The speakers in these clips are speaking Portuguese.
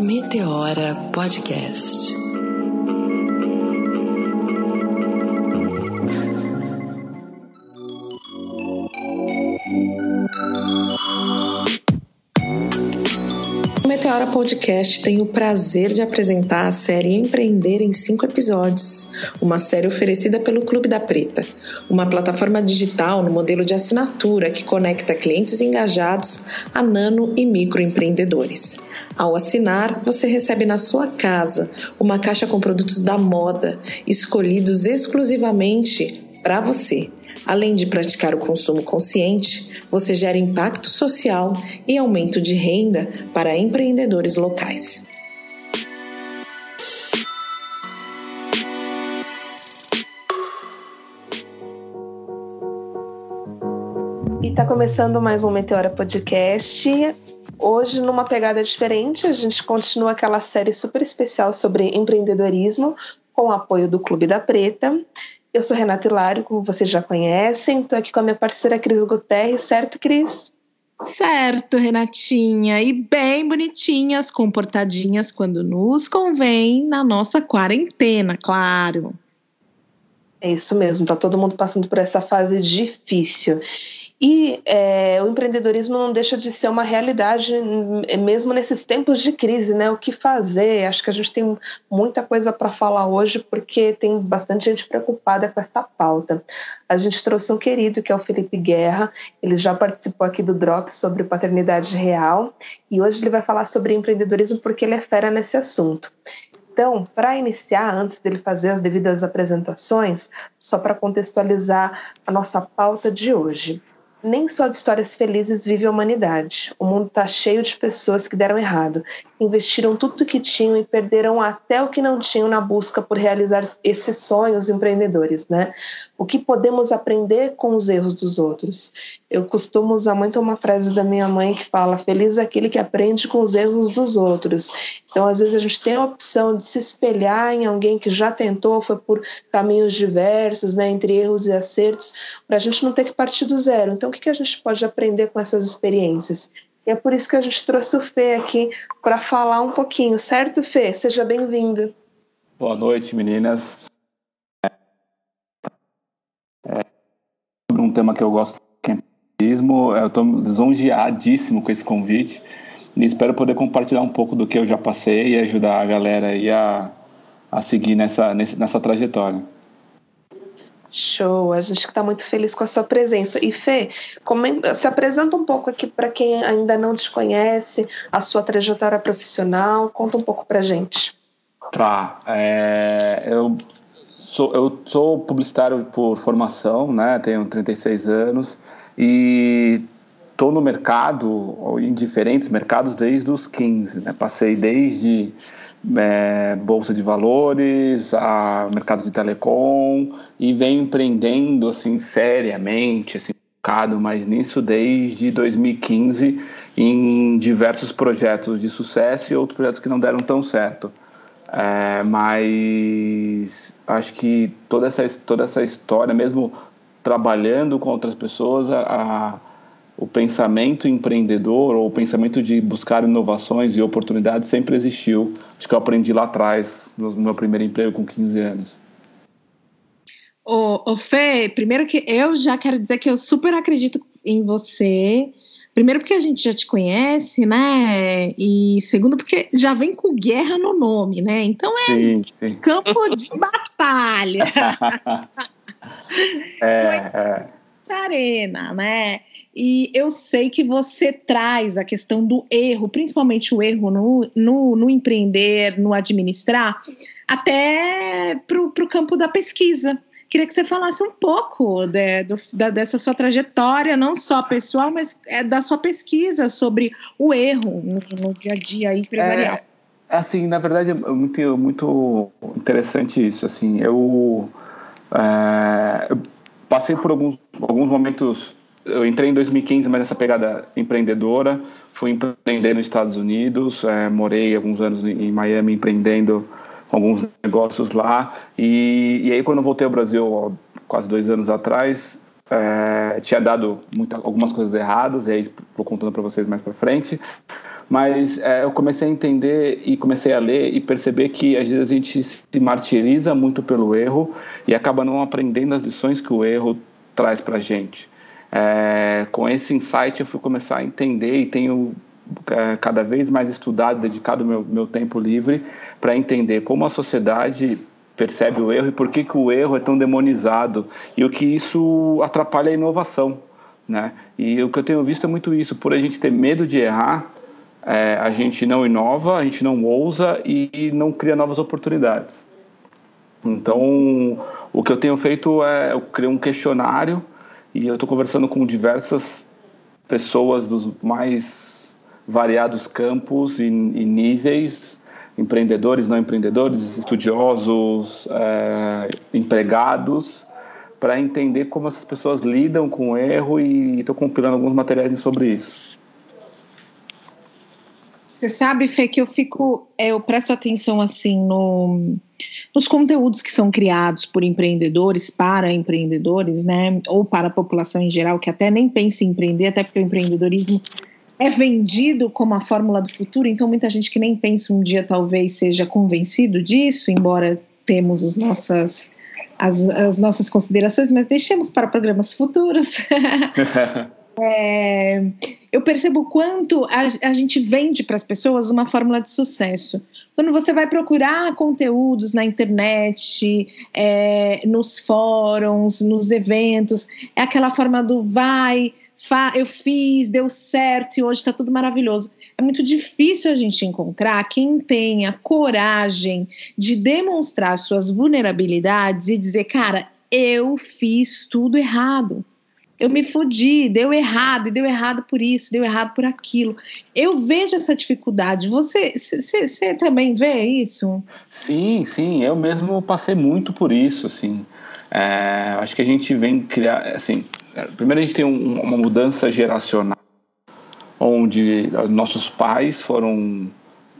Meteora Podcast. Podcast tem o prazer de apresentar a série Empreender em cinco episódios, uma série oferecida pelo Clube da Preta, uma plataforma digital no modelo de assinatura que conecta clientes engajados a nano e microempreendedores. Ao assinar, você recebe na sua casa uma caixa com produtos da moda, escolhidos exclusivamente para você. Além de praticar o consumo consciente, você gera impacto social e aumento de renda para empreendedores locais. E está começando mais um Meteora Podcast. Hoje, numa pegada diferente, a gente continua aquela série super especial sobre empreendedorismo, com o apoio do Clube da Preta. Eu sou Renata Hilário, como vocês já conhecem. Estou aqui com a minha parceira Cris Guterres, certo, Cris? Certo, Renatinha. E bem bonitinhas, comportadinhas quando nos convém na nossa quarentena, claro. É isso mesmo, tá todo mundo passando por essa fase difícil. E é, o empreendedorismo não deixa de ser uma realidade, mesmo nesses tempos de crise, né? O que fazer? Acho que a gente tem muita coisa para falar hoje, porque tem bastante gente preocupada com essa pauta. A gente trouxe um querido, que é o Felipe Guerra, ele já participou aqui do Drop sobre paternidade real, e hoje ele vai falar sobre empreendedorismo porque ele é fera nesse assunto. Então, para iniciar, antes dele fazer as devidas apresentações, só para contextualizar a nossa pauta de hoje. Nem só de histórias felizes vive a humanidade. O mundo está cheio de pessoas que deram errado, investiram tudo o que tinham e perderam até o que não tinham na busca por realizar esses sonhos empreendedores, né? O que podemos aprender com os erros dos outros? Eu costumo usar muito uma frase da minha mãe que fala: "Feliz é aquele que aprende com os erros dos outros". Então, às vezes a gente tem a opção de se espelhar em alguém que já tentou, foi por caminhos diversos, né, entre erros e acertos, para a gente não ter que partir do zero. Então, o que a gente pode aprender com essas experiências? E é por isso que a gente trouxe o Fê aqui para falar um pouquinho, certo, Fê? Seja bem-vindo. Boa noite, meninas. É um tema que eu gosto, que é. Eu estou lisonjeadíssimo com esse convite e espero poder compartilhar um pouco do que eu já passei e ajudar a galera aí a, a seguir nessa, nessa trajetória. Show, a gente está muito feliz com a sua presença. E Fê, se apresenta um pouco aqui para quem ainda não te conhece, a sua trajetória profissional, conta um pouco para gente. Tá, é, eu, sou, eu sou publicitário por formação, né, tenho 36 anos e estou no mercado, em diferentes mercados desde os 15, né, passei desde é, bolsa de valores, a mercado de telecom e venho empreendendo assim seriamente, assim, focado mais nisso desde 2015 em diversos projetos de sucesso e outros projetos que não deram tão certo. É, mas acho que toda essa, toda essa história, mesmo trabalhando com outras pessoas, a, o pensamento empreendedor ou o pensamento de buscar inovações e oportunidades sempre existiu. Acho que eu aprendi lá atrás, no meu primeiro emprego com 15 anos. Ô, ô Fê, primeiro que eu já quero dizer que eu super acredito em você. Primeiro porque a gente já te conhece, né? E segundo porque já vem com guerra no nome, né? Então é sim, sim. campo de batalha. é, é arena, né? E eu sei que você traz a questão do erro, principalmente o erro no, no, no empreender, no administrar, até para o campo da pesquisa. Queria que você falasse um pouco de, do, da, dessa sua trajetória, não só pessoal, mas é, da sua pesquisa sobre o erro no, no dia a dia empresarial. É, assim, na verdade, é muito, muito interessante isso. Assim, eu, é, eu passei por alguns, alguns momentos. Eu entrei em 2015, mas nessa pegada empreendedora. Fui empreender nos Estados Unidos, é, morei alguns anos em Miami empreendendo alguns negócios lá. E, e aí, quando voltei ao Brasil, quase dois anos atrás, é, tinha dado muita, algumas coisas erradas, e aí vou contando para vocês mais para frente. Mas é, eu comecei a entender e comecei a ler e perceber que às vezes a gente se martiriza muito pelo erro e acaba não aprendendo as lições que o erro traz para a gente. É, com esse insight eu fui começar a entender e tenho é, cada vez mais estudado, dedicado meu, meu tempo livre para entender como a sociedade percebe o erro e por que, que o erro é tão demonizado e o que isso atrapalha a inovação. Né? E o que eu tenho visto é muito isso, por a gente ter medo de errar, é, a gente não inova, a gente não ousa e não cria novas oportunidades. Então, o que eu tenho feito é eu criei um questionário e eu estou conversando com diversas pessoas dos mais variados campos e, e níveis, empreendedores, não empreendedores, estudiosos, é, empregados, para entender como essas pessoas lidam com o erro e estou compilando alguns materiais sobre isso. Você sabe, Fê, que eu fico, é, eu presto atenção assim no, nos conteúdos que são criados por empreendedores para empreendedores, né? Ou para a população em geral, que até nem pensa em empreender, até porque o empreendedorismo é vendido como a fórmula do futuro, então muita gente que nem pensa um dia talvez seja convencido disso, embora temos as nossas, as, as nossas considerações, mas deixemos para programas futuros. É, eu percebo quanto a, a gente vende para as pessoas uma fórmula de sucesso. Quando você vai procurar conteúdos na internet, é, nos fóruns, nos eventos, é aquela forma do vai, fa, eu fiz, deu certo e hoje está tudo maravilhoso. É muito difícil a gente encontrar quem tenha coragem de demonstrar suas vulnerabilidades e dizer, cara, eu fiz tudo errado eu me fodi, deu errado, e deu errado por isso, deu errado por aquilo. Eu vejo essa dificuldade. Você, você também vê isso? Sim, sim. Eu mesmo passei muito por isso, assim. É, acho que a gente vem criar, assim, primeiro a gente tem um, uma mudança geracional, onde nossos pais foram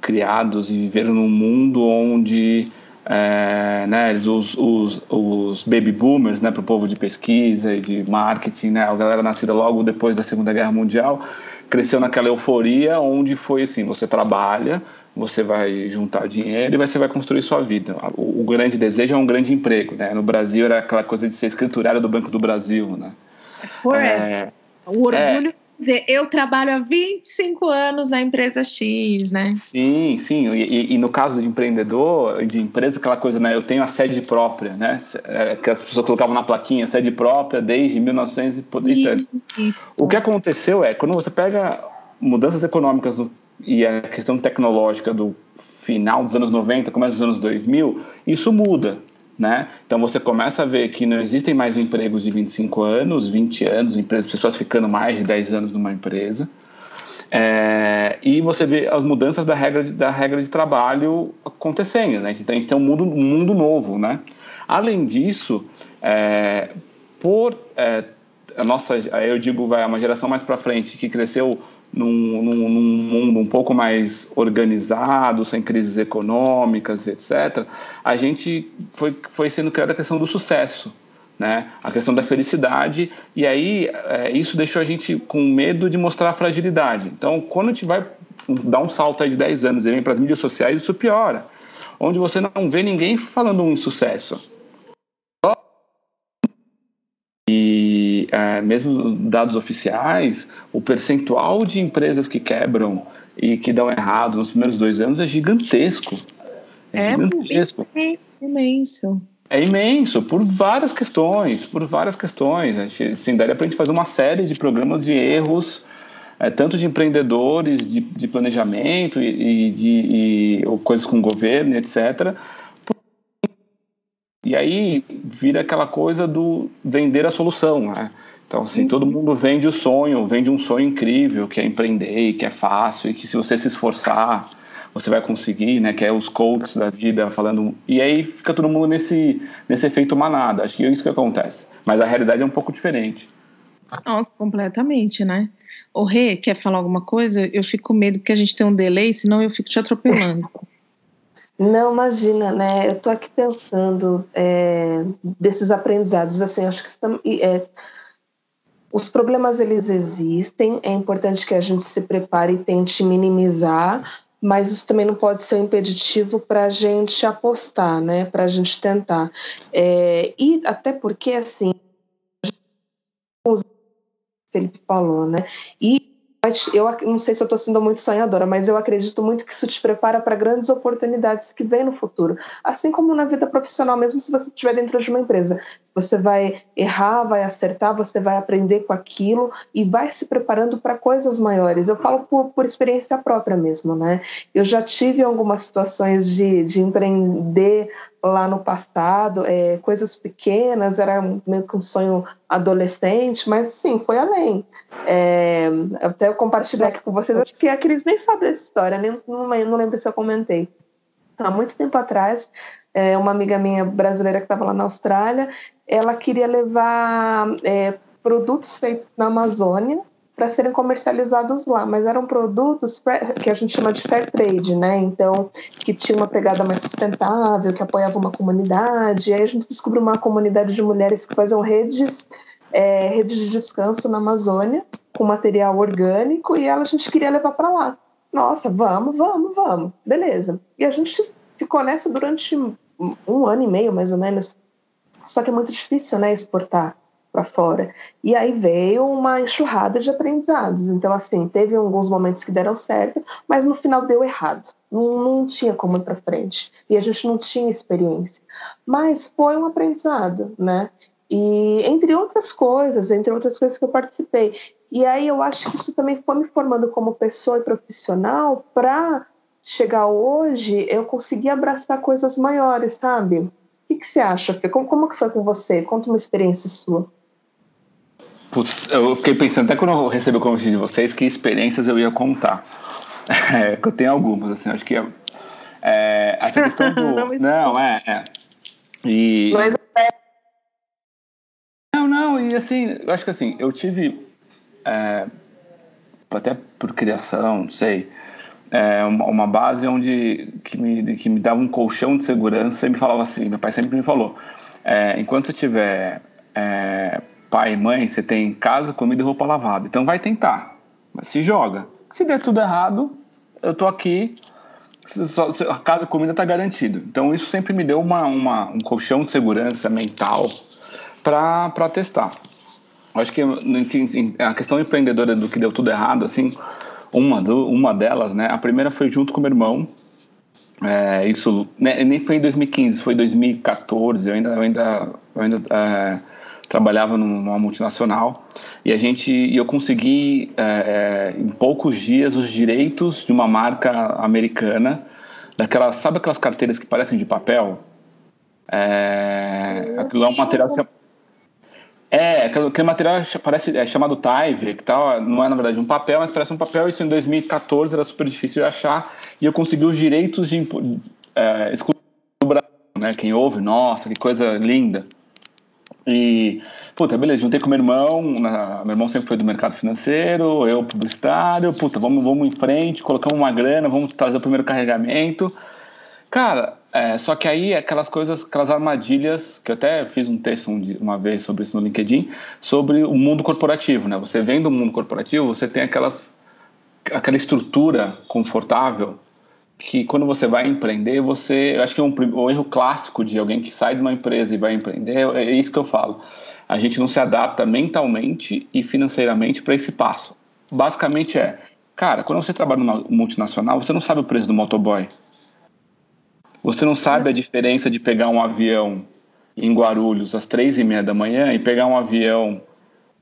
criados e viveram num mundo onde é, né, os, os, os, baby boomers, né, para o povo de pesquisa e de marketing, né, a galera nascida logo depois da Segunda Guerra Mundial, cresceu naquela euforia onde foi assim, você trabalha, você vai juntar dinheiro e você vai construir sua vida. O, o grande desejo é um grande emprego, né? No Brasil era aquela coisa de ser escriturário do Banco do Brasil, né? Foi. É, o orgulho é, dizer, eu trabalho há 25 anos na empresa X, né? Sim, sim. E, e, no caso de empreendedor, de empresa, aquela coisa, né? Eu tenho a sede própria, né? É, que as pessoas colocavam na plaquinha, sede própria desde 1900 e O que aconteceu é, quando você pega mudanças econômicas no, e a questão tecnológica do final dos anos 90, começo dos anos 2000, isso muda. Né? Então você começa a ver que não existem mais empregos de 25 anos, 20 anos, empresas, pessoas ficando mais de 10 anos numa empresa. É, e você vê as mudanças da regra de, da regra de trabalho acontecendo, né? Então a gente tem um mundo, um mundo novo, né? Além disso, é, por é, a nossa, eu digo, vai uma geração mais para frente que cresceu num, num, num, mundo um pouco mais organizado, sem crises econômicas, etc., a gente foi, foi sendo criada a questão do sucesso, né? a questão da felicidade, e aí é, isso deixou a gente com medo de mostrar a fragilidade. Então, quando a gente vai dar um salto de 10 anos e vem para as mídias sociais, isso piora, onde você não vê ninguém falando um insucesso. É, mesmo dados oficiais, o percentual de empresas que quebram e que dão errado nos primeiros dois anos é gigantesco. É, é gigantesco. É imenso. É imenso, por várias questões, por várias questões. A gente, assim, daria para a gente fazer uma série de programas de erros, é, tanto de empreendedores, de, de planejamento e, e de e, coisas com o governo, etc., e aí vira aquela coisa do vender a solução, né? Então, assim, todo uhum. mundo vende o sonho, vende um sonho incrível, que é empreender, que é fácil, e que se você se esforçar, você vai conseguir, né? Que é os coaches da vida falando. E aí fica todo mundo nesse, nesse efeito manada. Acho que é isso que acontece. Mas a realidade é um pouco diferente. Nossa, completamente, né? O Rê, quer falar alguma coisa? Eu fico com medo porque a gente tem um delay, senão eu fico te atropelando. Não, imagina, né? Eu estou aqui pensando é, desses aprendizados, assim, acho que é, Os problemas eles existem, é importante que a gente se prepare e tente minimizar, mas isso também não pode ser um impeditivo para a gente apostar, né? Para a gente tentar. É, e até porque, assim, o Felipe falou, né? E eu não sei se eu estou sendo muito sonhadora, mas eu acredito muito que isso te prepara para grandes oportunidades que vêm no futuro. Assim como na vida profissional, mesmo se você estiver dentro de uma empresa. Você vai errar, vai acertar, você vai aprender com aquilo e vai se preparando para coisas maiores. Eu falo por, por experiência própria mesmo, né? Eu já tive algumas situações de, de empreender lá no passado, é, coisas pequenas, era meio que um sonho adolescente, mas sim, foi além. É, até eu compartilhar aqui com vocês, acho que a Cris nem sabe dessa história, nem, não, não lembro se eu comentei. Há muito tempo atrás, é, uma amiga minha brasileira que estava lá na Austrália, ela queria levar é, produtos feitos na Amazônia para serem comercializados lá, mas eram produtos que a gente chama de fair trade, né? Então, que tinha uma pegada mais sustentável, que apoiava uma comunidade. E aí a gente descobriu uma comunidade de mulheres que faziam redes, é, redes de descanso na Amazônia, com material orgânico, e ela, a gente queria levar para lá. Nossa, vamos, vamos, vamos. Beleza. E a gente ficou nessa durante um ano e meio, mais ou menos. Só que é muito difícil, né, exportar para fora. E aí veio uma enxurrada de aprendizados. Então, assim, teve alguns momentos que deram certo, mas no final deu errado. Não, não tinha como ir para frente. E a gente não tinha experiência. Mas foi um aprendizado, né? E entre outras coisas, entre outras coisas que eu participei. E aí eu acho que isso também foi me formando como pessoa e profissional para chegar hoje eu conseguir abraçar coisas maiores, sabe? O que, que você acha, Fê? Como, como que foi com você? Conta uma experiência sua. Putz, eu fiquei pensando, até quando eu recebi o convite de vocês, que experiências eu ia contar. É, que eu tenho algumas, assim, acho que é, é essa questão do. não, não, é, é. E. É. Não, não, e assim, eu acho que assim, eu tive. É, até por criação, não sei. É, uma, uma, base onde que me, que me dava um colchão de segurança e me falava assim, meu pai sempre me falou, é, enquanto você tiver é, pai e mãe, você tem casa, comida e roupa lavada. Então vai tentar, mas se joga. Se der tudo errado, eu tô aqui, a casa e comida tá garantido. Então isso sempre me deu uma, uma um colchão de segurança mental para testar. Acho que a questão empreendedora do que deu tudo errado, assim, uma, do, uma delas, né? A primeira foi junto com meu irmão. É, isso né, nem foi em 2015, foi em 2014. Eu ainda, eu ainda, eu ainda é, trabalhava numa multinacional e a gente e eu consegui é, é, em poucos dias os direitos de uma marca americana daquelas sabe aquelas carteiras que parecem de papel? É, aquilo é um material é aquele material parece é chamado Tyvek tal não é na verdade um papel mas parece um papel isso em 2014 era super difícil de achar e eu consegui os direitos de é, excluir do Brasil né? Quem ouve nossa que coisa linda e, puta, beleza, juntei com meu irmão, na, meu irmão sempre foi do mercado financeiro, eu publicitário, puta, vamos, vamos em frente, colocamos uma grana, vamos trazer o primeiro carregamento. Cara, é, só que aí aquelas coisas, aquelas armadilhas, que eu até fiz um texto um, uma vez sobre isso no LinkedIn, sobre o mundo corporativo, né? Você vem do mundo corporativo, você tem aquelas, aquela estrutura confortável que quando você vai empreender, você. Eu acho que é um, um erro clássico de alguém que sai de uma empresa e vai empreender, é, é isso que eu falo. A gente não se adapta mentalmente e financeiramente para esse passo. Basicamente é, cara, quando você trabalha numa multinacional, você não sabe o preço do motoboy. Você não sabe a diferença de pegar um avião em Guarulhos às três e meia da manhã e pegar um avião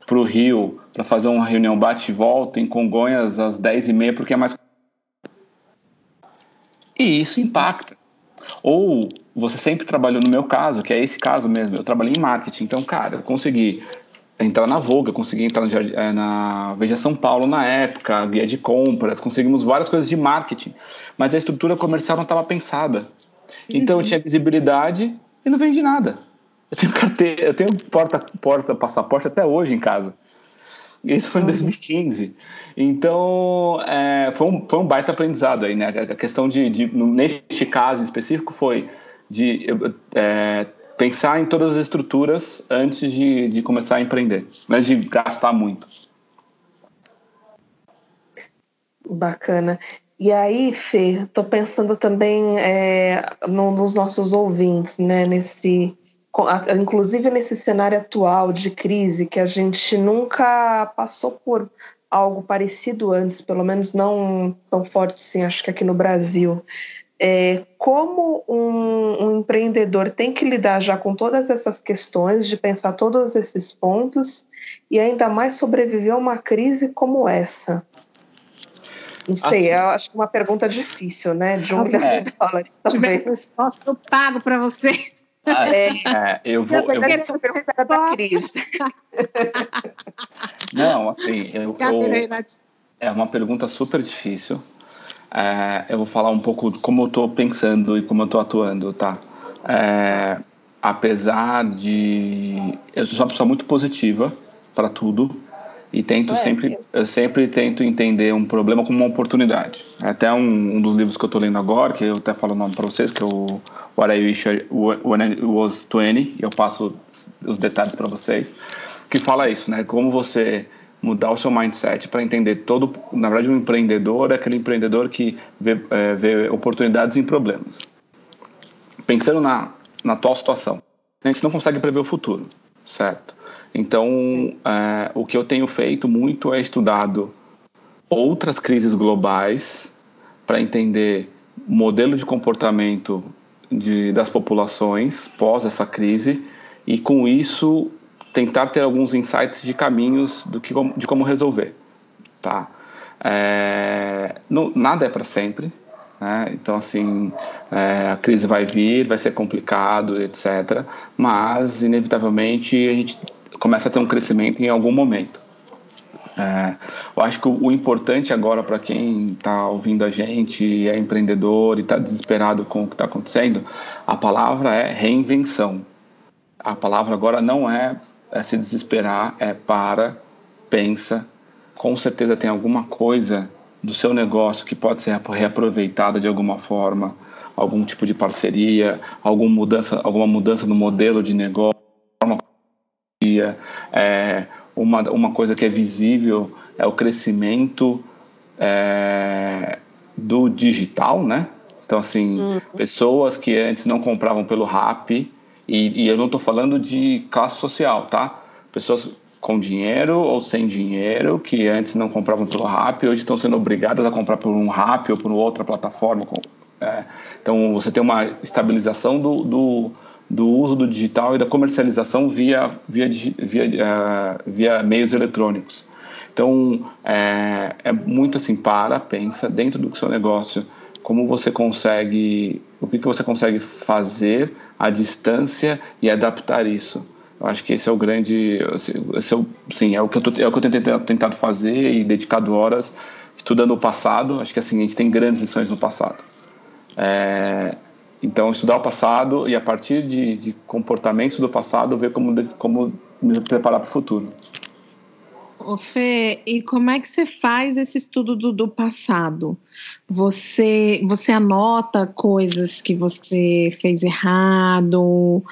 para o Rio para fazer uma reunião bate e volta em Congonhas às dez e meia porque é mais e isso impacta. Ou você sempre trabalhou, no meu caso, que é esse caso mesmo, eu trabalhei em marketing. Então, cara, eu consegui entrar na eu consegui entrar na, eh, na Veja São Paulo na época, guia de compras, conseguimos várias coisas de marketing. Mas a estrutura comercial não estava pensada. Então uhum. eu tinha visibilidade e não vendi nada. Eu tenho carteira, eu tenho porta, porta, passaporte até hoje em casa. Isso foi em 2015. Então, é, foi, um, foi um baita aprendizado aí, né? A questão de, de neste caso em específico, foi de é, pensar em todas as estruturas antes de, de começar a empreender, antes de gastar muito. Bacana. E aí, Fê, estou pensando também é, num dos nossos ouvintes, né, nesse, inclusive nesse cenário atual de crise, que a gente nunca passou por algo parecido antes, pelo menos não tão forte assim, acho que aqui no Brasil. É, como um, um, empreendedor tem que lidar já com todas essas questões, de pensar todos esses pontos e ainda mais sobreviver a uma crise como essa? Não sei, assim, acho que uma pergunta difícil, né? De um milhão é. de dólares também. Eu pago para você. Ah, é, é, eu vou. Eu, eu vou perguntar da crise. Não, assim, eu, eu, é uma pergunta super difícil. É, eu vou falar um pouco como eu estou pensando e como eu estou atuando, tá? É, apesar de eu sou uma pessoa muito positiva para tudo e tento é sempre eu sempre tento entender um problema como uma oportunidade. Até um, um dos livros que eu estou lendo agora, que eu até falo o nome para vocês, que é o What I Wish I, When I Was 20, e eu passo os detalhes para vocês, que fala isso, né? Como você mudar o seu mindset para entender todo. Na verdade, um empreendedor é aquele empreendedor que vê, é, vê oportunidades em problemas. Pensando na, na atual situação, a gente não consegue prever o futuro, certo? Então, é, o que eu tenho feito muito é estudado outras crises globais para entender modelo de comportamento de, das populações pós essa crise e com isso tentar ter alguns insights de caminhos do que, de como resolver, tá? É, não, nada é para sempre, né? Então, assim, é, a crise vai vir, vai ser complicado, etc. Mas, inevitavelmente, a gente começa a ter um crescimento em algum momento. É, eu acho que o, o importante agora para quem está ouvindo a gente, é empreendedor e está desesperado com o que está acontecendo, a palavra é reinvenção. A palavra agora não é é se desesperar, é para, pensa. Com certeza tem alguma coisa do seu negócio que pode ser reaproveitada de alguma forma, algum tipo de parceria, alguma mudança, alguma mudança no modelo de negócio, é, uma, uma coisa que é visível é o crescimento é, do digital, né? Então, assim, uhum. pessoas que antes não compravam pelo RAP, e, e eu não estou falando de classe social, tá? Pessoas com dinheiro ou sem dinheiro, que antes não compravam pelo RAP, hoje estão sendo obrigadas a comprar por um RAP ou por outra plataforma. É, então, você tem uma estabilização do, do, do, uso do digital e da comercialização via, via, via, uh, via meios eletrônicos. Então, é, é muito assim, para, pensa dentro do seu negócio, como você consegue, o que, que você consegue fazer à distância e adaptar isso. Eu acho que esse é o grande, esse é o, sim, é o que eu, tô, é o que eu tenho tentado fazer e dedicado horas estudando o passado. Acho que assim a gente tem grandes lições no passado. É, então estudar o passado e a partir de, de comportamentos do passado ver como como me preparar para o futuro. Ô Fê, e como é que você faz esse estudo do, do passado? Você, você anota coisas que você fez errado?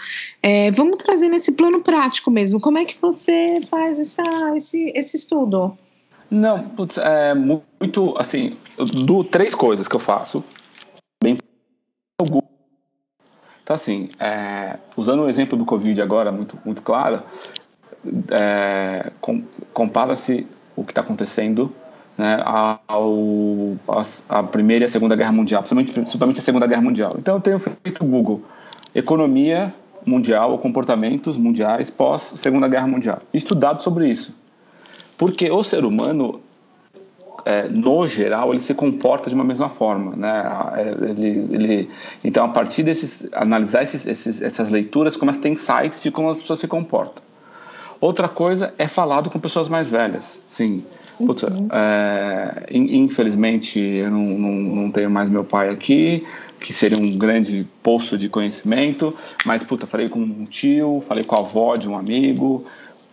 É, vamos trazer nesse plano prático mesmo. Como é que você faz essa, esse, esse estudo? Não, putz, é muito assim, do três coisas que eu faço. Bem então, assim, é, usando o exemplo do Covid agora, muito, muito claro, é, com, compara-se o que está acontecendo né, ao, a, a, Primeira e a Segunda Guerra Mundial, principalmente, principalmente a Segunda Guerra Mundial. Então eu tenho feito o Google, economia mundial ou comportamentos mundiais pós Segunda Guerra Mundial, estudado sobre isso. Porque o ser humano, é, no geral, ele se comporta de uma mesma forma, né? Ele, ele, então, a partir desses, analisar esses, esses, essas leituras, começa a ter insights de como as pessoas se comportam. Outra coisa é falado com pessoas mais velhas. Sim. Putz, uhum. é, infelizmente, eu não, não, não, tenho mais meu pai aqui, que seria um grande poço de conhecimento, mas, puta, falei com um tio, falei com a avó de um amigo,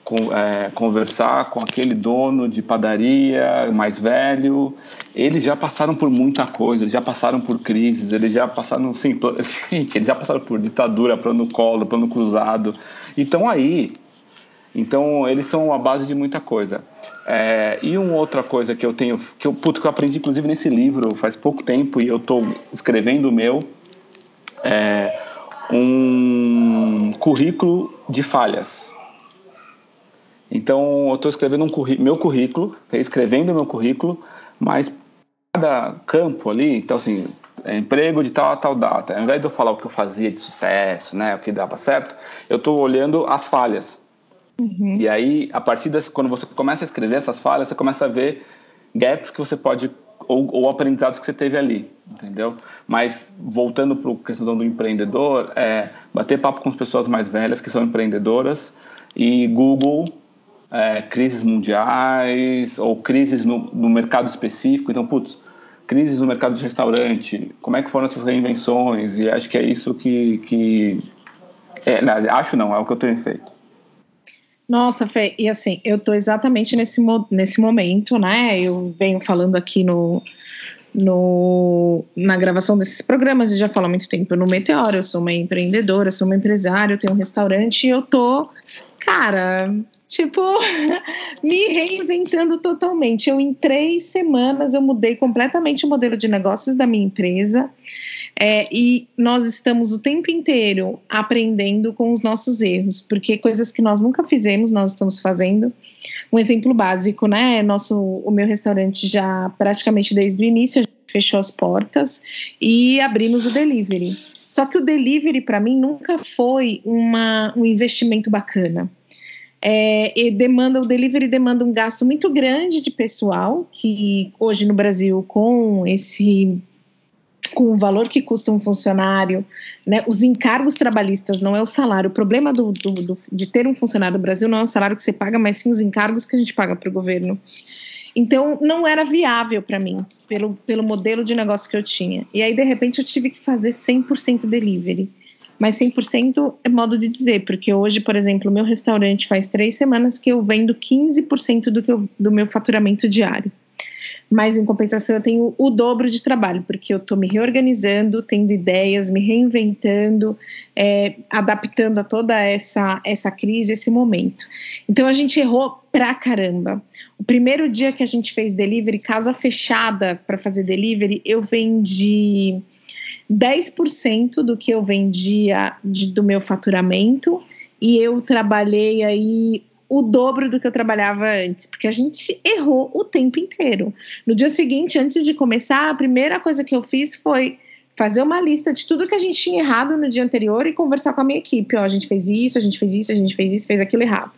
com, é, conversar com aquele dono de padaria mais velho. Eles já passaram por muita coisa, eles já passaram por crises, eles já passaram, sim, gente, eles já passaram por ditadura, plano colo, plano cruzado. Então aí, então eles são a base de muita coisa. É, e uma outra coisa que eu tenho, que eu, puto, que eu aprendi inclusive nesse livro faz pouco tempo e eu estou escrevendo o meu, é um currículo de falhas então, eu estou escrevendo um meu currículo, escrevendo meu currículo, mas cada campo ali, então assim, é emprego de tal a tal data. Ao invés de eu falar o que eu fazia de sucesso, né, o que dava certo, eu estou olhando as falhas. Uhum. E aí, a partir das, quando você começa a escrever essas falhas, você começa a ver gaps que você pode ou, ou aprendizados que você teve ali, entendeu? Mas voltando para a questão do empreendedor, é bater papo com as pessoas mais velhas que são empreendedoras e Google é, crises mundiais ou crises no, no, mercado específico. Então, putz, crises no mercado de restaurante, como é que foram essas reinvenções? E acho que é isso que... que é, não, acho não, é o que eu tenho feito. Nossa, Fê, e assim, eu tô exatamente nesse, nesse momento, né? Eu venho falando aqui no, no, na gravação desses programas e já falo há muito tempo no Meteoro. Eu sou uma empreendedora, sou uma empresária, eu tenho um restaurante e eu tô, cara, tipo, me reinventando totalmente. Eu, em três semanas, eu mudei completamente o modelo de negócios da minha empresa. É, e nós estamos o tempo inteiro aprendendo com os nossos erros, porque coisas que nós nunca fizemos, nós estamos fazendo. Um exemplo básico, né? Nosso, o meu restaurante já praticamente desde o início fechou as portas e abrimos o delivery. Só que o delivery para mim nunca foi uma, um investimento bacana é, e demanda o delivery demanda um gasto muito grande de pessoal que hoje no Brasil com esse com o valor que custa um funcionário, né, os encargos trabalhistas não é o salário. O problema do, do, do, de ter um funcionário no Brasil não é o salário que você paga, mas sim os encargos que a gente paga para o governo. Então, não era viável para mim, pelo, pelo modelo de negócio que eu tinha. E aí, de repente, eu tive que fazer 100% delivery mas 100% é modo de dizer, porque hoje, por exemplo, meu restaurante faz três semanas que eu vendo 15% do, que eu, do meu faturamento diário. Mas em compensação eu tenho o dobro de trabalho, porque eu estou me reorganizando, tendo ideias, me reinventando, é, adaptando a toda essa, essa crise, esse momento. Então a gente errou pra caramba. O primeiro dia que a gente fez delivery, casa fechada para fazer delivery, eu vendi 10% do que eu vendia de, do meu faturamento e eu trabalhei aí o dobro do que eu trabalhava antes, porque a gente errou o tempo inteiro. No dia seguinte, antes de começar, a primeira coisa que eu fiz foi fazer uma lista de tudo que a gente tinha errado no dia anterior e conversar com a minha equipe. Ó, a gente fez isso, a gente fez isso, a gente fez isso, fez aquilo errado.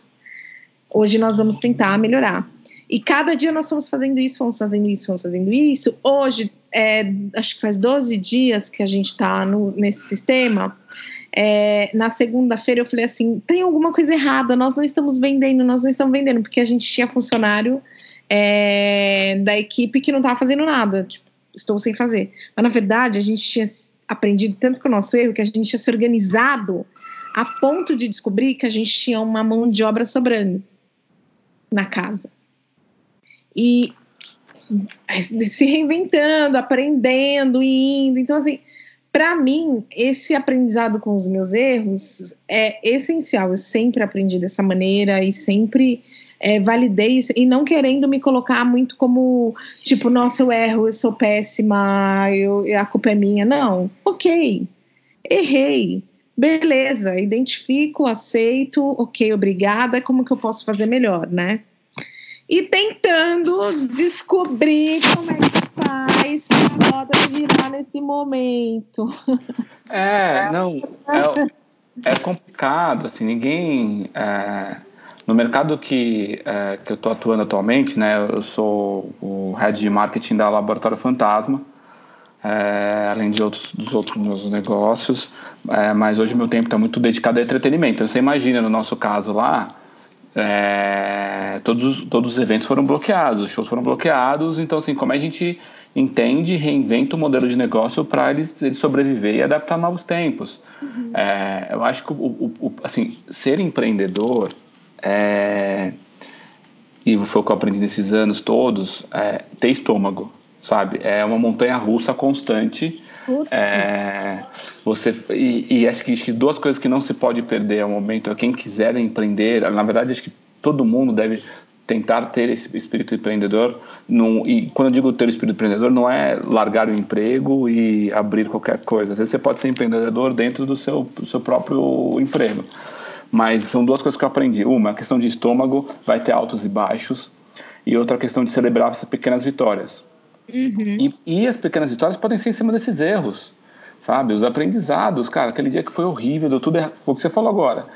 Hoje nós vamos tentar melhorar. E cada dia nós fomos fazendo isso, fomos fazendo isso, fomos fazendo isso. Hoje, é, acho que faz 12 dias que a gente está nesse sistema. É, na segunda-feira eu falei assim: tem alguma coisa errada, nós não estamos vendendo, nós não estamos vendendo, porque a gente tinha funcionário é, da equipe que não estava fazendo nada, tipo, estou sem fazer. Mas na verdade a gente tinha aprendido tanto com o nosso erro que a gente tinha se organizado a ponto de descobrir que a gente tinha uma mão de obra sobrando na casa e se reinventando, aprendendo, indo. Então, assim, para mim, esse aprendizado com os meus erros é essencial. Eu sempre aprendi dessa maneira e sempre é, validei isso, e não querendo me colocar muito como tipo, nossa, eu erro, eu sou péssima, eu, a culpa é minha. Não, ok, errei. Beleza, identifico, aceito, ok, obrigada. Como que eu posso fazer melhor, né? E tentando descobrir como é que faz para a roda girar nesse momento. É, não, é, é complicado, assim, ninguém... É, no mercado que, é, que eu estou atuando atualmente, né, eu sou o head de marketing da Laboratório Fantasma, é, além de outros, dos outros meus negócios, é, mas hoje meu tempo está muito dedicado ao entretenimento. Então, você imagina, no nosso caso lá, é, todos, todos os eventos foram bloqueados, os shows foram bloqueados. Então, assim, como a gente entende, reinventa o modelo de negócio para eles, eles sobreviver e adaptar a novos tempos. Uhum. É, eu acho que o, o, o, assim, ser empreendedor é, e foi o que eu aprendi nesses anos todos, é, ter estômago, sabe? É uma montanha russa constante. É, você e, e acho, que, acho que duas coisas que não se pode perder ao momento é quem quiser empreender. Na verdade, acho que todo mundo deve tentar ter esse espírito empreendedor. Num, e quando eu digo ter o espírito empreendedor, não é largar o emprego e abrir qualquer coisa. Às vezes você pode ser empreendedor dentro do seu, do seu próprio emprego. Mas são duas coisas que eu aprendi. Uma, a questão de estômago, vai ter altos e baixos. E outra, a questão de celebrar essas pequenas vitórias. Uhum. E, e as pequenas vitórias podem ser em cima desses erros, sabe? Os aprendizados, cara, aquele dia que foi horrível, deu tudo errado. Foi o que você falou agora.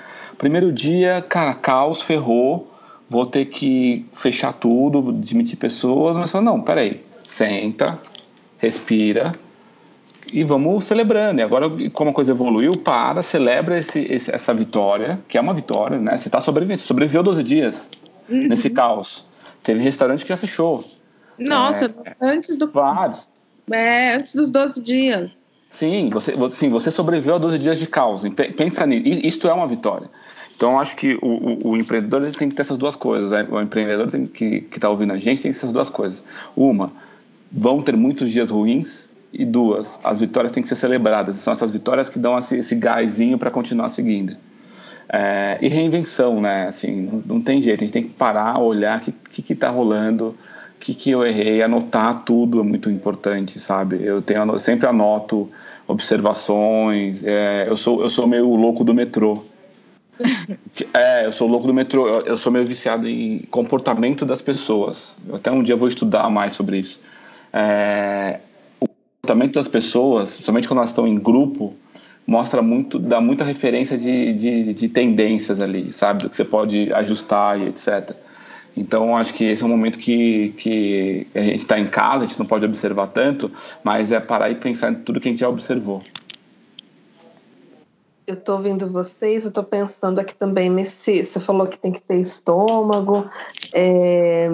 Primeiro dia, cara, caos, ferrou, vou ter que fechar tudo, demitir pessoas. Mas fala, não, peraí, senta, respira, e vamos celebrando. E agora, como a coisa evoluiu, para, celebra esse, esse, essa vitória, que é uma vitória, né? Você está sobrevivendo, você sobreviveu 12 dias uhum. nesse caos. Teve restaurante que já fechou. Nossa, é, antes do. Vários. É, antes dos 12 dias. Sim, você, sim, você sobreviveu a 12 dias de caos. Pensa nisso. Isto é uma vitória. Então, acho que o, o, o empreendedor tem que ter essas duas coisas. Né? O empreendedor tem que está ouvindo a gente tem essas duas coisas. Uma, vão ter muitos dias ruins, e duas, as vitórias têm que ser celebradas. São essas vitórias que dão esse, esse gásinho para continuar seguindo. É, e reinvenção, né? Assim, não, não, tem jeito, a gente tem que parar, olhar o que, que, está rolando, o que, que eu errei, anotar tudo é muito importante, sabe? Eu, tenho, eu sempre anoto observações, é, eu, sou, eu sou meio louco do metrô. É, eu sou louco do metrô, eu, sou meio viciado em comportamento das pessoas. Até um dia vou estudar mais sobre isso. É, comportamento das pessoas, somente quando elas estão em grupo, mostra muito, dá muita referência de, de, de tendências ali, sabe? Que você pode ajustar e etc. Então, acho que esse é um momento que, que a gente está em casa, a gente não pode observar tanto, mas é parar e pensar em tudo que a gente já observou eu estou ouvindo vocês, eu estou pensando aqui também nesse. Você falou que tem que ter estômago, é,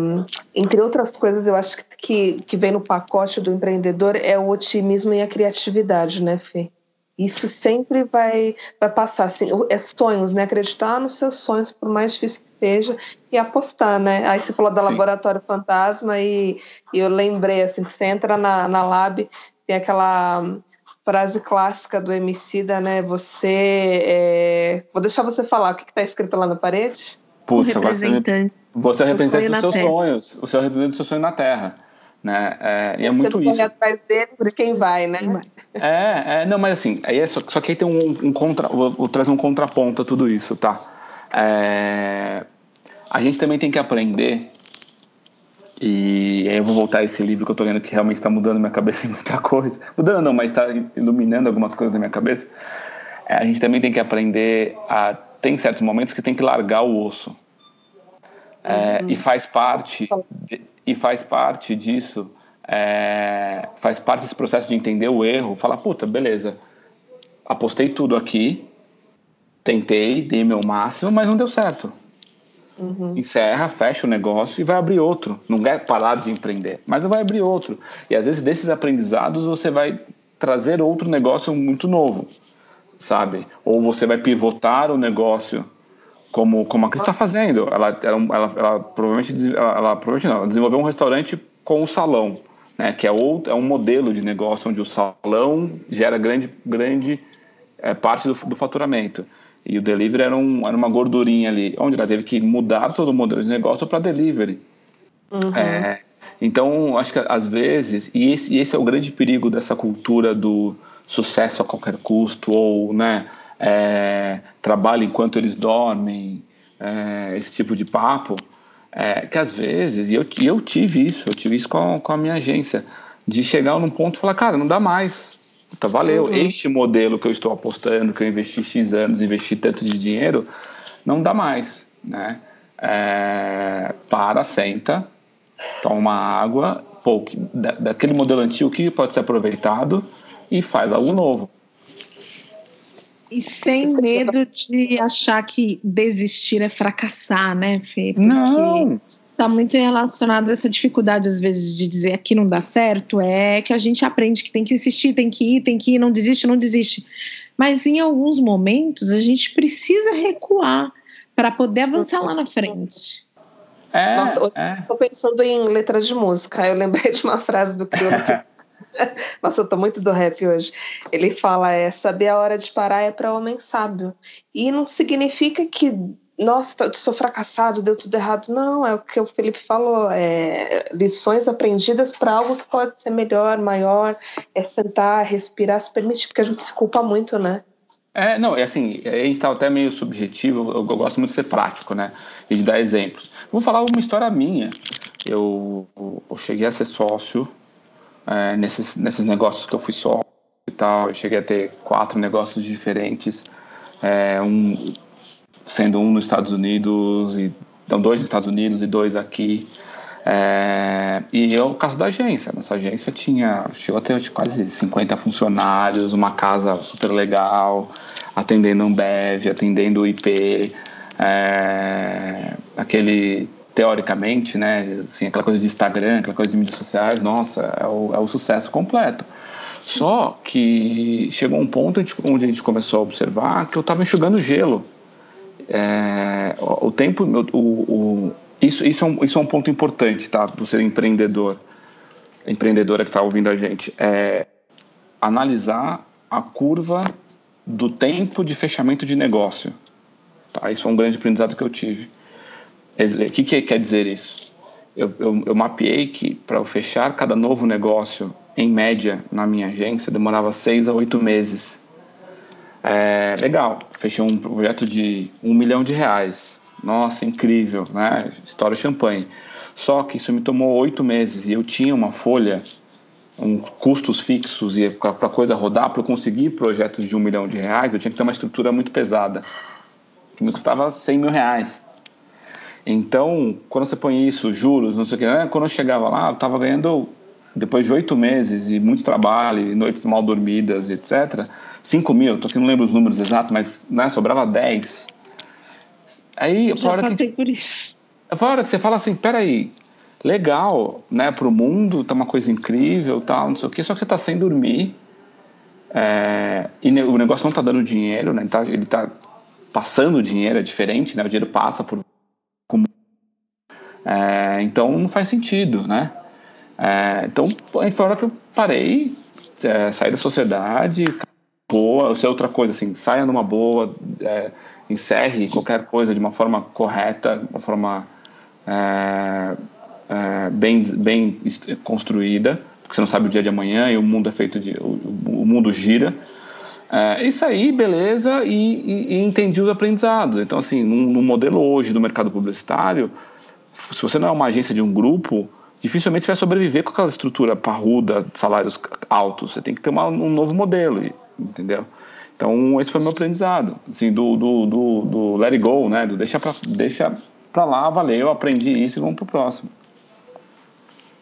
entre outras coisas, eu acho que, que vem no pacote do empreendedor é o otimismo e a criatividade, né, Fê? Isso sempre vai, vai passar, assim, é sonhos, né? Acreditar nos seus sonhos, por mais difícil que seja, e apostar, né? Aí você falou da Sim. Laboratório Fantasma e, e, eu lembrei, assim, que você entra na, na Lab, tem aquela frase clássica do Emicida, né? Você. É... Vou deixar você falar. O que está escrito lá na parede? Putz, representante. Você é o representante dos seus terra. sonhos. Você o representante do seu sonho na Terra. Né? É, e é muito isso. Você atrás dele por quem vai, né? É, é, não, mas assim, aí é só, só que aí tem um, um contra. Vou, vou trazer um contraponto a tudo isso, tá? É, a gente também tem que aprender e aí eu vou voltar a esse livro que eu tô lendo que realmente está mudando minha cabeça em muita coisa. Mudando não, mas está iluminando algumas coisas na minha cabeça. É, a gente também tem que aprender a... Tem certos momentos que tem que largar o osso. É, uhum. E faz parte... De, e faz parte disso... É, faz parte desse processo de entender o erro. Falar, puta, beleza. Apostei tudo aqui. Tentei, dei meu máximo, mas não deu certo Uhum. Encerra, fecha o negócio e vai abrir outro. Não é parar de empreender, mas vai abrir outro. E às vezes desses aprendizados você vai trazer outro negócio muito novo, sabe? Ou você vai pivotar o negócio como, como a Cris está fazendo. Ela, ela, ela, ela, provavelmente, ela, ela, provavelmente não, ela desenvolveu um restaurante com o salão, né? Que é, outro, é um modelo de negócio onde o salão gera grande, grande é, parte do, do faturamento. E o delivery era, um, era uma gordurinha ali, onde ela teve que mudar todo o modelo de negócio para delivery. Uhum. É, então, acho que às vezes, e esse, e esse é o grande perigo dessa cultura do sucesso a qualquer custo, ou né, é, trabalho enquanto eles dormem, é, esse tipo de papo, é, que às vezes, e eu, eu tive isso, eu tive isso com, com a minha agência, de chegar num ponto e falar, cara, não dá mais, Puta, valeu. Uhum. Este modelo que eu estou apostando, que eu investi X anos, investi tanto de dinheiro, não dá mais, né? É, para, senta, toma água, pô, daquele modelo antigo que pode ser aproveitado e faz algo novo. E sem medo de achar que desistir é fracassar, né, Fê? Porque não está muito relacionado a essa dificuldade, às vezes, de dizer aqui não dá certo, é que a gente aprende que tem que insistir, tem que ir, tem que ir, não desiste, não desiste. Mas em alguns momentos a gente precisa recuar para poder avançar lá na frente. É, Nossa, eu é. tô pensando em letras de música. Eu lembrei de uma frase do Criolo que Nossa, eu tô muito do rap hoje. Ele fala: é saber a hora de parar é para homem sábio. E não significa que, nossa, sou fracassado, deu tudo errado. Não, é o que o Felipe falou: é lições aprendidas para algo que pode ser melhor, maior. É sentar, respirar, se permitir, porque a gente se culpa muito, né? É, não, é assim, a gente está até meio subjetivo, eu, eu, gosto muito de ser prático, né? E de dar exemplos. Vou falar uma história minha. Eu, eu cheguei a ser sócio é, nesses, nesses negócios que eu fui só e tal. Eu cheguei a ter quatro negócios diferentes, é, um, sendo um nos Estados Unidos, e, então dois nos Estados Unidos e dois aqui. É, e é o caso da agência. Nossa agência tinha, chegou a ter quase 50 funcionários, uma casa super legal, atendendo um Ambev, atendendo o IP, é, aquele teoricamente, né, assim, aquela coisa de Instagram, aquela coisa de mídias sociais, nossa, é o, é o sucesso completo. Só que chegou um ponto onde a gente começou a observar que eu estava enxugando gelo. É, o tempo, o, o, isso, isso, é um, isso é um ponto importante, tá? Para ser empreendedor, empreendedora que está ouvindo a gente, é analisar a curva do tempo de fechamento de negócio. Tá? Isso é um grande aprendizado que eu tive. O que, que quer dizer isso? Eu, eu, eu mapeei que para fechar cada novo negócio, em média, na minha agência, demorava seis a oito meses. É, legal, fechei um projeto de um milhão de reais. Nossa, incrível, né? História champanhe. Só que isso me tomou oito meses e eu tinha uma folha, um, custos fixos e para coisa rodar, para eu conseguir projetos de um milhão de reais, eu tinha que ter uma estrutura muito pesada, que me custava 100 mil reais. Então, quando você põe isso, juros, não sei o que, né? quando eu chegava lá, eu estava ganhando, depois de oito meses e muito trabalho, e noites mal dormidas, etc., 5 mil, tô aqui não lembro os números exatos, mas né, sobrava 10. Aí, hora passei que, por isso. Foi a hora que você fala assim, peraí, legal, né, pro mundo, tá uma coisa incrível, tal, não sei o que, só que você tá sem dormir, é, e o negócio não tá dando dinheiro, né, ele tá, ele tá passando dinheiro, é diferente, né, o dinheiro passa por é, então não faz sentido, né? É, então foi a hora que eu parei, é, saí da sociedade, boa, se é outra coisa assim, saia numa boa, é, encerre qualquer coisa de uma forma correta, uma forma é, é, bem, bem construída, porque você não sabe o dia de amanhã e o mundo é feito de. o, o mundo gira. É, isso aí, beleza, e, e, e, entendi os aprendizados. Então, assim, no modelo hoje do mercado publicitário, se você não é uma agência de um grupo, dificilmente você vai sobreviver com aquela estrutura parruda, salários altos. Você tem que ter uma, um novo modelo, entendeu? Então, esse foi meu aprendizado, assim, do, do, do, do let it go, né? Do deixa pra, deixa pra lá, valeu, aprendi isso e vamos pro próximo.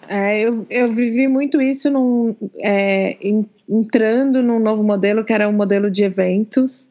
É, eu, eu vivi muito isso num, é, entrando num novo modelo que era um modelo de eventos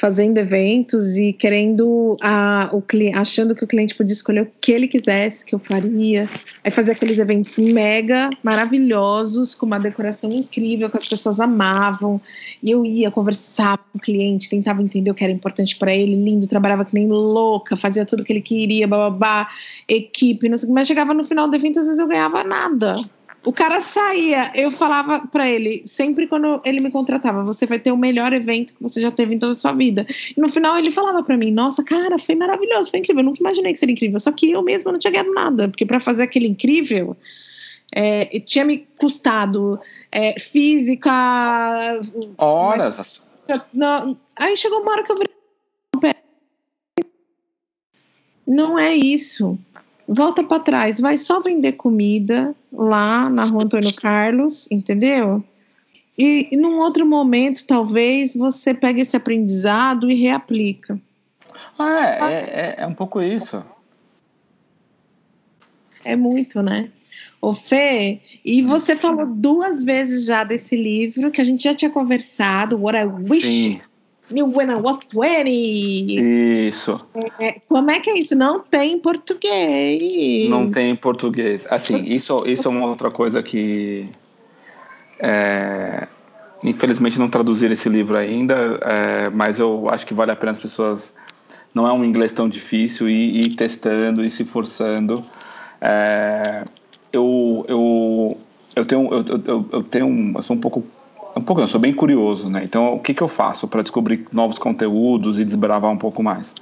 fazendo eventos e querendo a, o achando que o cliente podia escolher o que ele quisesse, que eu faria. Aí fazer aqueles eventos mega maravilhosos, com uma decoração incrível, que as pessoas amavam. E eu ia conversar com o cliente, tentava entender o que era importante para ele, lindo, trabalhava que nem louca, fazia tudo que ele queria, babá, equipe, não sei, mas chegava no final do evento, às vezes eu ganhava nada. O cara saía, eu falava para ele, sempre quando ele me contratava, você vai ter o melhor evento que você já teve em toda a sua vida. E no final ele falava para mim, nossa, cara, foi maravilhoso, foi incrível. Eu nunca imaginei que seria incrível. Só que eu mesma não tinha ganhado nada, porque para fazer aquele incrível, é, tinha me custado é, física. Horas. Mas, não, aí chegou uma hora que eu falei, não é isso volta para trás, vai só vender comida lá na rua Antônio Carlos, entendeu? E, e num outro momento, talvez, você pegue esse aprendizado e reaplica. Ah, é, é, é um pouco isso. É muito, né? Ô Fê, e você falou duas vezes já desse livro que a gente já tinha conversado, What I Wish Sim. New When I Was 20. Isso. É, como é que é isso? Não tem português. Não tem português. Assim, isso, isso é uma outra coisa que. É, infelizmente não traduziram esse livro ainda, é, mas eu acho que vale a pena as pessoas não é um inglês tão difícil e ir testando e se forçando. É, eu, eu, eu tenho, eu, eu, eu tenho, eu sou um pouco um pouco, eu sou bem curioso, né? Então, o que, que eu faço para descobrir novos conteúdos e desbravar um pouco mais?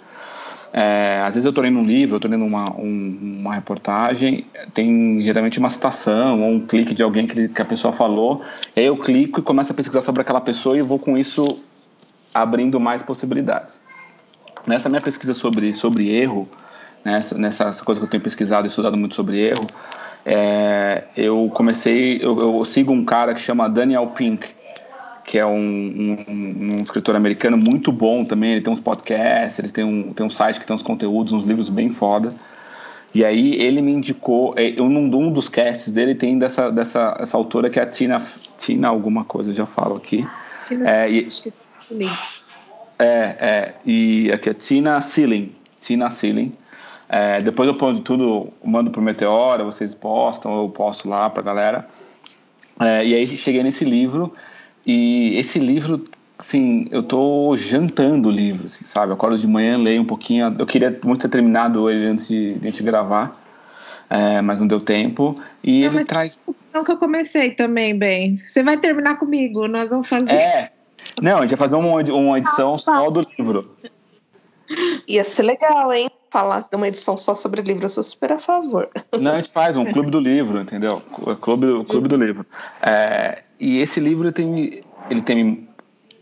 É, às vezes eu estou lendo um livro, eu estou lendo uma, um, uma reportagem, tem geralmente uma citação ou um clique de alguém que, que a pessoa falou, e aí eu clico e começo a pesquisar sobre aquela pessoa e vou com isso abrindo mais possibilidades. Nessa minha pesquisa sobre, sobre erro, nessa, nessa coisa que eu tenho pesquisado e estudado muito sobre erro, é, eu comecei, eu, eu, sigo um cara que chama Daniel Pink, que é um, um, um, escritor americano muito bom também. Ele tem uns podcasts, ele tem um, tem um site que tem uns conteúdos, uns livros bem foda. E aí ele me indicou, é, eu, num um dos casts dele tem dessa, dessa essa autora que é a Tina, Tina alguma coisa, eu já falo aqui. Tina, é, e, acho que é, é, e aqui é Tina Sealing, Tina Sealing. É, depois eu ponho tudo, mando pro Meteora, vocês postam, eu posto lá pra galera. É, e aí cheguei nesse livro e esse livro, assim, eu tô jantando o livro, assim, sabe? Eu acordo de manhã, leio um pouquinho. Eu queria muito ter terminado ele antes de, de a gente gravar, é, mas não deu tempo. E não, ele traz. Não que eu comecei também, bem. Você vai terminar comigo, nós vamos fazer. É. Não, a gente vai fazer uma, uma edição ah, só do livro. Ia ser legal, hein? Falar de uma edição só sobre livro, eu sou super a favor. Não, a gente faz um clube do livro, entendeu? Clube, clube do livro. É, e esse livro tem, ele tem me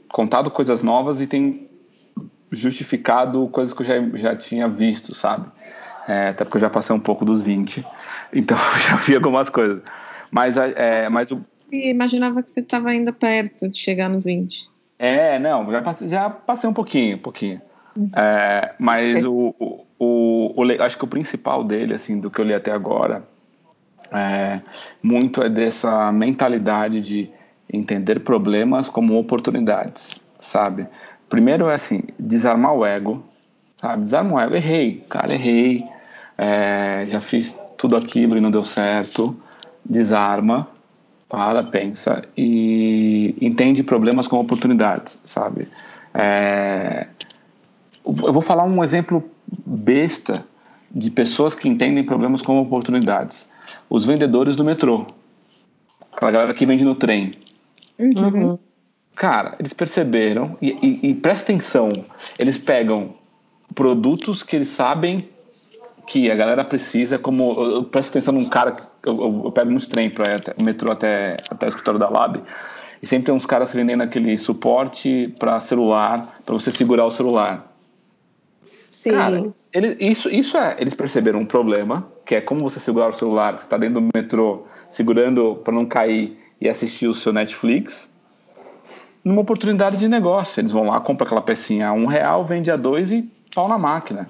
contado coisas novas e tem justificado coisas que eu já, já tinha visto, sabe? É, até porque eu já passei um pouco dos 20, então eu já vi algumas coisas. Mas, é, mas o. Eu imaginava que você estava ainda perto de chegar nos 20. É, não, já passei, já passei um pouquinho, um pouquinho. Uhum. É, mas o, o, o, o, acho que o principal dele, assim, do que eu li até agora, é, muito é dessa mentalidade de entender problemas como oportunidades, sabe? Primeiro é assim, desarmar o ego, sabe? Desarmar o ego, errei, cara, errei, é, já fiz tudo aquilo e não deu certo, desarma, para, pensa e entende problemas como oportunidades, sabe? É, eu vou falar um exemplo besta de pessoas que entendem problemas como oportunidades. Os vendedores do metrô. Aquela galera que vende no trem. Uhum. Cara, eles perceberam, e, e, e presta atenção, eles pegam produtos que eles sabem que a galera precisa, como eu, eu presto atenção num cara, eu, eu, eu pego muito trem para o metrô até, até o escritório da Lab, e sempre tem uns caras vendendo aquele suporte para celular, para você segurar o celular. Sim. Cara, ele, isso, isso é, eles perceberam um problema, que é como você segurar o celular, você está dentro do metrô, segurando para não cair e assistir o seu Netflix, numa oportunidade de negócio. Eles vão lá, compram aquela pecinha a um real, vende a dois e pau na máquina.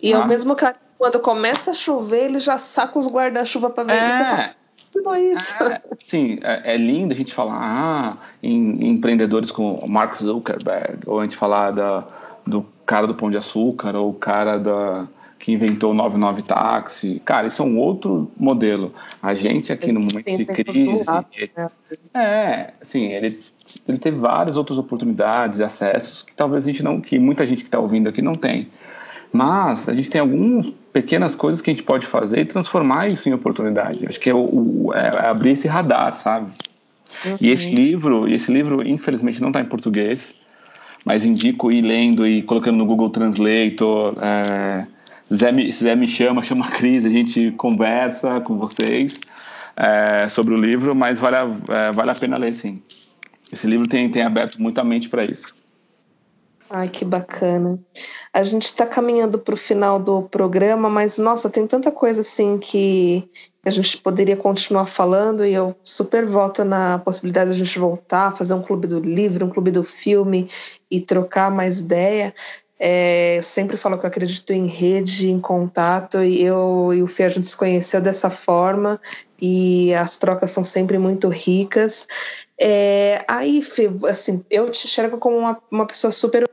E ah. é o mesmo cara, quando começa a chover, ele já saca os guarda-chuva para vender. É. Tudo isso. É, sim, é, é, lindo a gente falar ah, em, em empreendedores como Mark Zuckerberg, ou a gente falar da, do cara do Pão de Açúcar ou o cara da, que inventou o 99 táxi. Cara, isso é um outro modelo. A gente aqui no momento de crise. Né? É, sim, ele, ele teve várias outras oportunidades, acessos que talvez a gente não, que muita gente que está ouvindo aqui não tem. Mas a gente tem algumas pequenas coisas que a gente pode fazer e transformar isso em oportunidade. Acho que é, o, é abrir esse radar, sabe? Uhum. E esse livro, esse livro infelizmente não está em português mas indico ir lendo e colocando no Google Translator. É, Zé me, Zé me chama, chama a Cris, a gente conversa com vocês é, sobre o livro, mas vale a, é, vale a pena ler sim. Esse livro tem, tem aberto muita mente para isso. Ai, que bacana. A gente está caminhando para o final do programa, mas nossa, tem tanta coisa assim que a gente poderia continuar falando e eu super voto na possibilidade de a gente voltar, fazer um clube do livro, um clube do filme e trocar mais ideia. É, eu sempre falo que eu acredito em rede, em contato, e eu e o Fê a gente se conheceu dessa forma e as trocas são sempre muito ricas. É, aí, Fê, assim, eu te enxergo como uma, uma pessoa super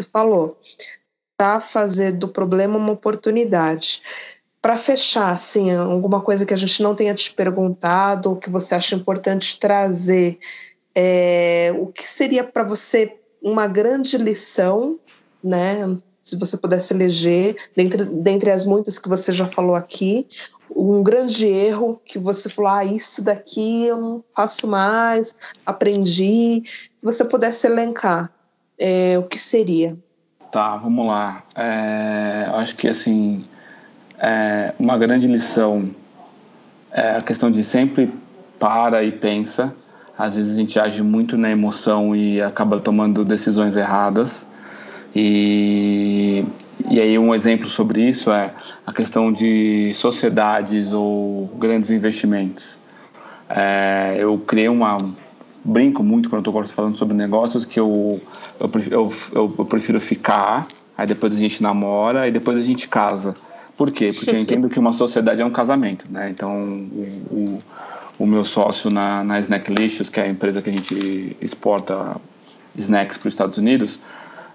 você falou, para fazer do problema uma oportunidade. Para fechar, assim, alguma coisa que a gente não tenha te perguntado, ou que você acha importante trazer, é, o que seria para você uma grande lição né? Se você pudesse eleger, dentre, dentre as muitas que você já falou aqui, um grande erro que você falou, ah, isso daqui eu não faço mais, aprendi. Se você pudesse elencar, é, o que seria? Tá, vamos lá. É, acho que assim, é, uma grande lição é a questão de sempre para e pensa. Às vezes a gente age muito na emoção e acaba tomando decisões erradas. E, e aí um exemplo sobre isso é a questão de sociedades ou grandes investimentos. É, eu criei uma brinco muito quando estou falando sobre negócios que eu eu, eu, eu, prefiro ficar, aí depois a gente namora e depois a gente casa. Por quê? Porque eu entendo que uma sociedade é um casamento, né? Então o, o, o meu sócio na, na Snack Licious, que é a empresa que a gente exporta snacks para os Estados Unidos,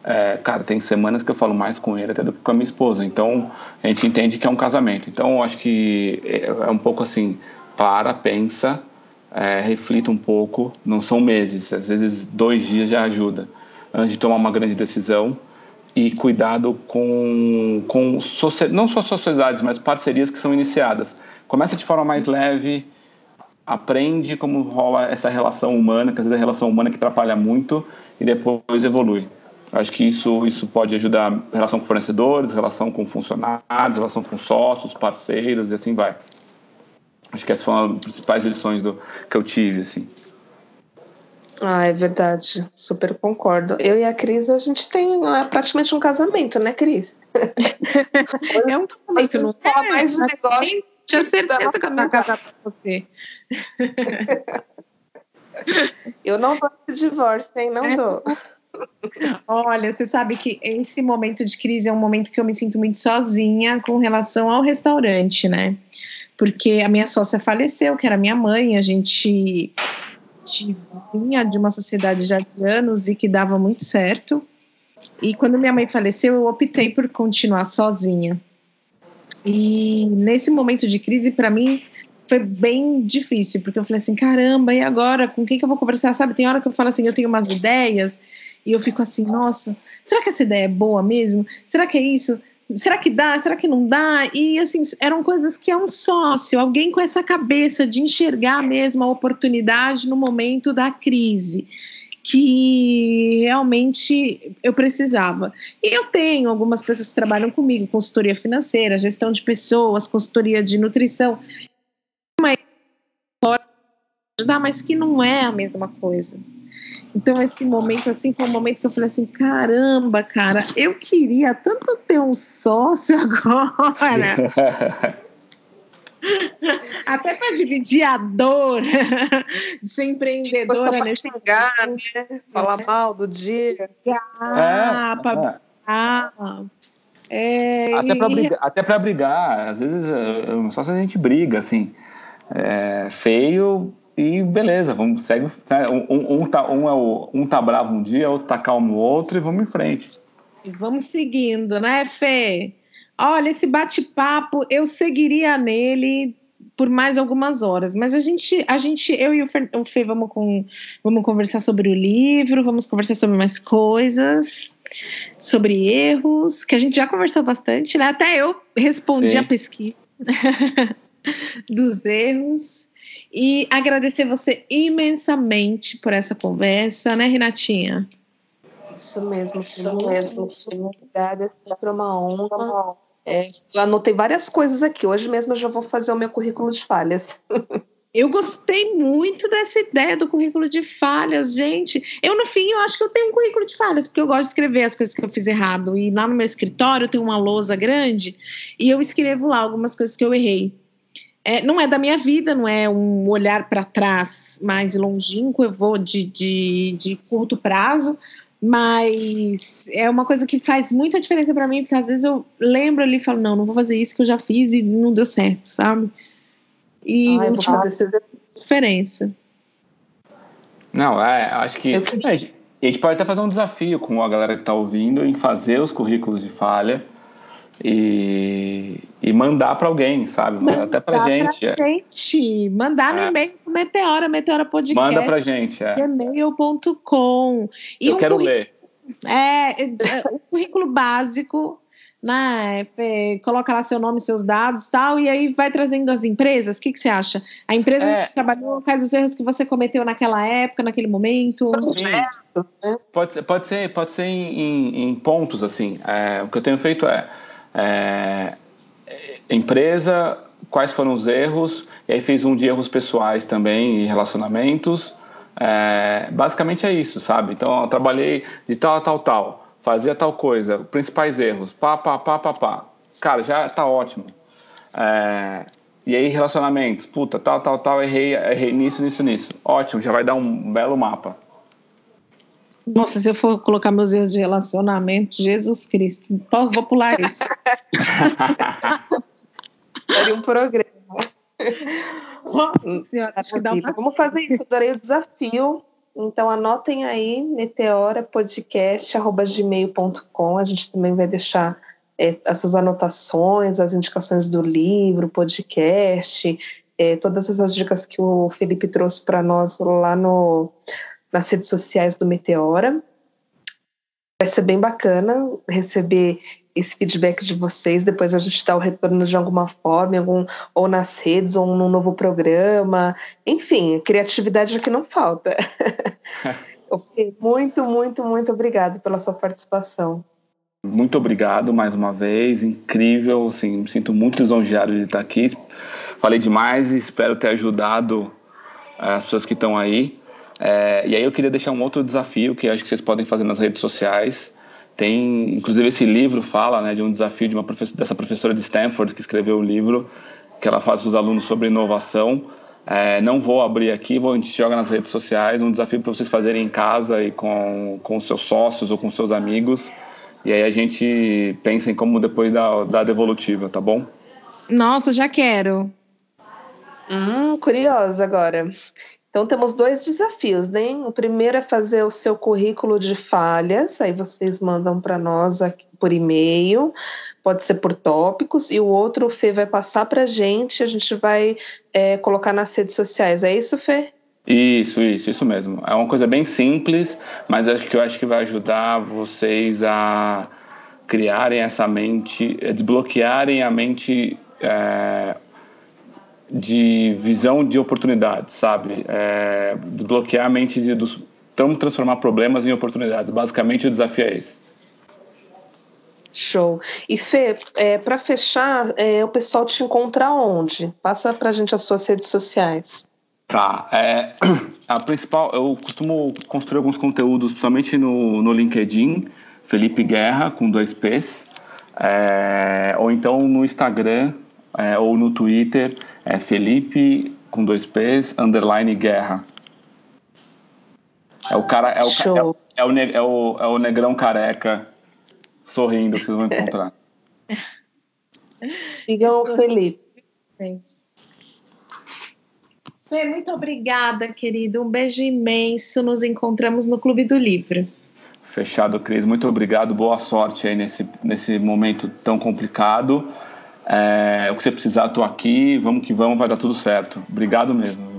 é, cara, tem semanas que eu falo mais com ele até do que com a minha esposa. Então, a gente entende que é um casamento. Então, eu acho que é, é um pouco assim, para, pensa, é, reflita um pouco. Não são meses, às vezes dois dias já ajuda antes de tomar uma grande decisão. E cuidado com, com não só sociedades, mas parcerias que são iniciadas. Começa de forma mais leve, aprende como rola essa relação humana, que às vezes é a relação humana que atrapalha muito, e depois evolui. Acho que isso, isso pode ajudar relação com fornecedores, relação com funcionários, relação com sócios, parceiros e assim vai. Acho que essas foram as principais lições do, que eu tive, assim. Ah, é verdade. Super concordo. Eu e a Cris, a gente tem é praticamente um casamento, né, Cris? é um casamento, não fala mais de negócio. Tinha certeza que eu não casar com você. eu não dou esse divórcio, hein? Não é. dou. Olha, você sabe que esse momento de crise é um momento que eu me sinto muito sozinha com relação ao restaurante, né? Porque a minha sócia faleceu, que era minha mãe, a gente vinha de uma sociedade já de anos e que dava muito certo. E quando minha mãe faleceu, eu optei por continuar sozinha. E nesse momento de crise, para mim, foi bem difícil, porque eu falei assim: caramba, e agora? Com quem que eu vou conversar? Sabe, tem hora que eu falo assim: eu tenho umas ideias e eu fico assim, nossa, será que essa ideia é boa mesmo? Será que é isso? Será que dá? Será que não dá? E assim, eram coisas que é um sócio, alguém com essa cabeça de enxergar mesmo a oportunidade no momento da crise que realmente eu precisava. E eu tenho algumas pessoas que trabalham comigo, consultoria financeira, gestão de pessoas, consultoria de nutrição, mas mas que não é a mesma coisa. Então, esse momento, assim, foi um momento que eu falei assim: caramba, cara, eu queria tanto ter um sócio agora. Até para dividir a dor de ser empreendedora nesse xingar, né? Falar mal do dia. Ah, é, para é. é, até para brigar, até para brigar, às vezes só se a gente briga, assim, é, feio e beleza, vamos segue. Né, um, um, tá, um, é o, um tá bravo um dia, outro tá calmo no outro e vamos em frente. E vamos seguindo, né, Fê? Olha, esse bate-papo eu seguiria nele por mais algumas horas, mas a gente, a gente, eu e o Fê, o Fê vamos, com, vamos conversar sobre o livro, vamos conversar sobre mais coisas, sobre erros, que a gente já conversou bastante, né? Até eu respondi Sim. a pesquisa dos erros. E agradecer você imensamente por essa conversa, né, Renatinha? Isso mesmo, isso mesmo. Obrigada, é sempre uma honra. É, eu anotei várias coisas aqui. Hoje mesmo eu já vou fazer o meu currículo de falhas. Eu gostei muito dessa ideia do currículo de falhas, gente. Eu, no fim, eu acho que eu tenho um currículo de falhas, porque eu gosto de escrever as coisas que eu fiz errado. E lá no meu escritório tenho uma lousa grande e eu escrevo lá algumas coisas que eu errei é, não é da minha vida, não é um olhar para trás mais longínquo, eu vou de, de, de, curto prazo, mas é uma coisa que faz muita diferença para mim, porque às vezes eu lembro ali e falo, não, não vou fazer isso que eu já fiz e não deu certo, sabe? E ah, eu vou fazer diferença. Não, é, acho que. A gente pode até fazer um desafio com a galera que está ouvindo em fazer os currículos de falha e, e mandar para alguém, sabe? Mandar Até para gente. Pra é. gente. Mandar no é. e-mail pro Meteora, Meteora Podcast. Manda para gente, é. gmail.com. Eu um quero ler. É, é, o currículo básico, né? Coloca lá seu nome, seus dados tal, e aí vai trazendo as empresas. O que, que você acha? A empresa é. que trabalhou faz os erros que você cometeu naquela época, naquele momento. Sim. Pode ser, pode ser, pode ser em, em, em pontos, assim. É, o que eu tenho feito é, é empresa, quais foram os erros, e aí fiz um de erros pessoais também e relacionamentos. É, basicamente é isso, sabe? Então eu trabalhei de tal a tal, tal, fazia tal coisa, principais erros, pá, pá, pá, pá, pá. Cara, já tá ótimo. É, e aí, relacionamentos, puta, tal, tal, tal, errei, errei nisso, nisso, nisso. Ótimo, já vai dar um belo mapa. Nossa, se eu for colocar meus erros de relacionamento, Jesus Cristo, vou pular isso. Seria um programa. Senhora, acho que dá uma... Vamos fazer isso, adorei o desafio. Então anotem aí, meteorapodcast.gmail.com. A gente também vai deixar é, essas anotações, as indicações do livro, podcast, é, todas essas dicas que o Felipe trouxe para nós lá no, nas redes sociais do Meteora. Vai ser bem bacana receber esse feedback de vocês, depois a gente dá o retorno de alguma forma, algum, ou nas redes, ou num novo programa. Enfim, criatividade aqui não falta. muito, muito, muito obrigado pela sua participação. Muito obrigado mais uma vez, incrível, assim, me sinto muito lisonjeado de estar aqui. Falei demais e espero ter ajudado eh, as pessoas que estão aí. É, e aí eu queria deixar um outro desafio que acho que vocês podem fazer nas redes sociais. Tem, inclusive, esse livro fala né, de um desafio de uma professora, dessa professora de Stanford que escreveu o livro, que ela faz com os alunos sobre inovação. É, não vou abrir aqui, vou, a gente joga nas redes sociais, um desafio para vocês fazerem em casa e com, com seus sócios ou com seus amigos. E aí a gente pensa em como depois da, da devolutiva, tá bom? Nossa, já quero. Hum, curiosa agora. Então temos dois desafios, né? O primeiro é fazer o seu currículo de falhas, aí vocês mandam para nós aqui por e-mail, pode ser por tópicos, e o outro o Fê vai passar para a gente, a gente vai é, colocar nas redes sociais. É isso, Fê? Isso, isso, isso mesmo. É uma coisa bem simples, mas acho que eu acho que vai ajudar vocês a criarem essa mente, desbloquearem a mente é, de visão de oportunidades, sabe? É, desbloquear a mente de dos, então transformar problemas em oportunidades. Basicamente o desafio é esse. Show. E Fê, é, para fechar, é, o pessoal te encontra onde? Passa para a gente as suas redes sociais. Tá. É, a principal, eu costumo construir alguns conteúdos, principalmente no, no LinkedIn, Felipe Guerra, com dois P's, é, ou então no Instagram é, ou no Twitter, é Felipe com dois P's, underline guerra. É o cara, é o, é, o, é, o, é, o, é o negrão careca sorrindo que vocês vão encontrar. Sigam o Felipe. Fê, muito obrigada, querido. Um beijo imenso. Nos encontramos no Clube do Livro. Fechado, Cris. Muito obrigado. Boa sorte aí nesse, nesse momento tão complicado. É, o que você precisar, estou aqui. Vamos que vamos, vai dar tudo certo. Obrigado mesmo.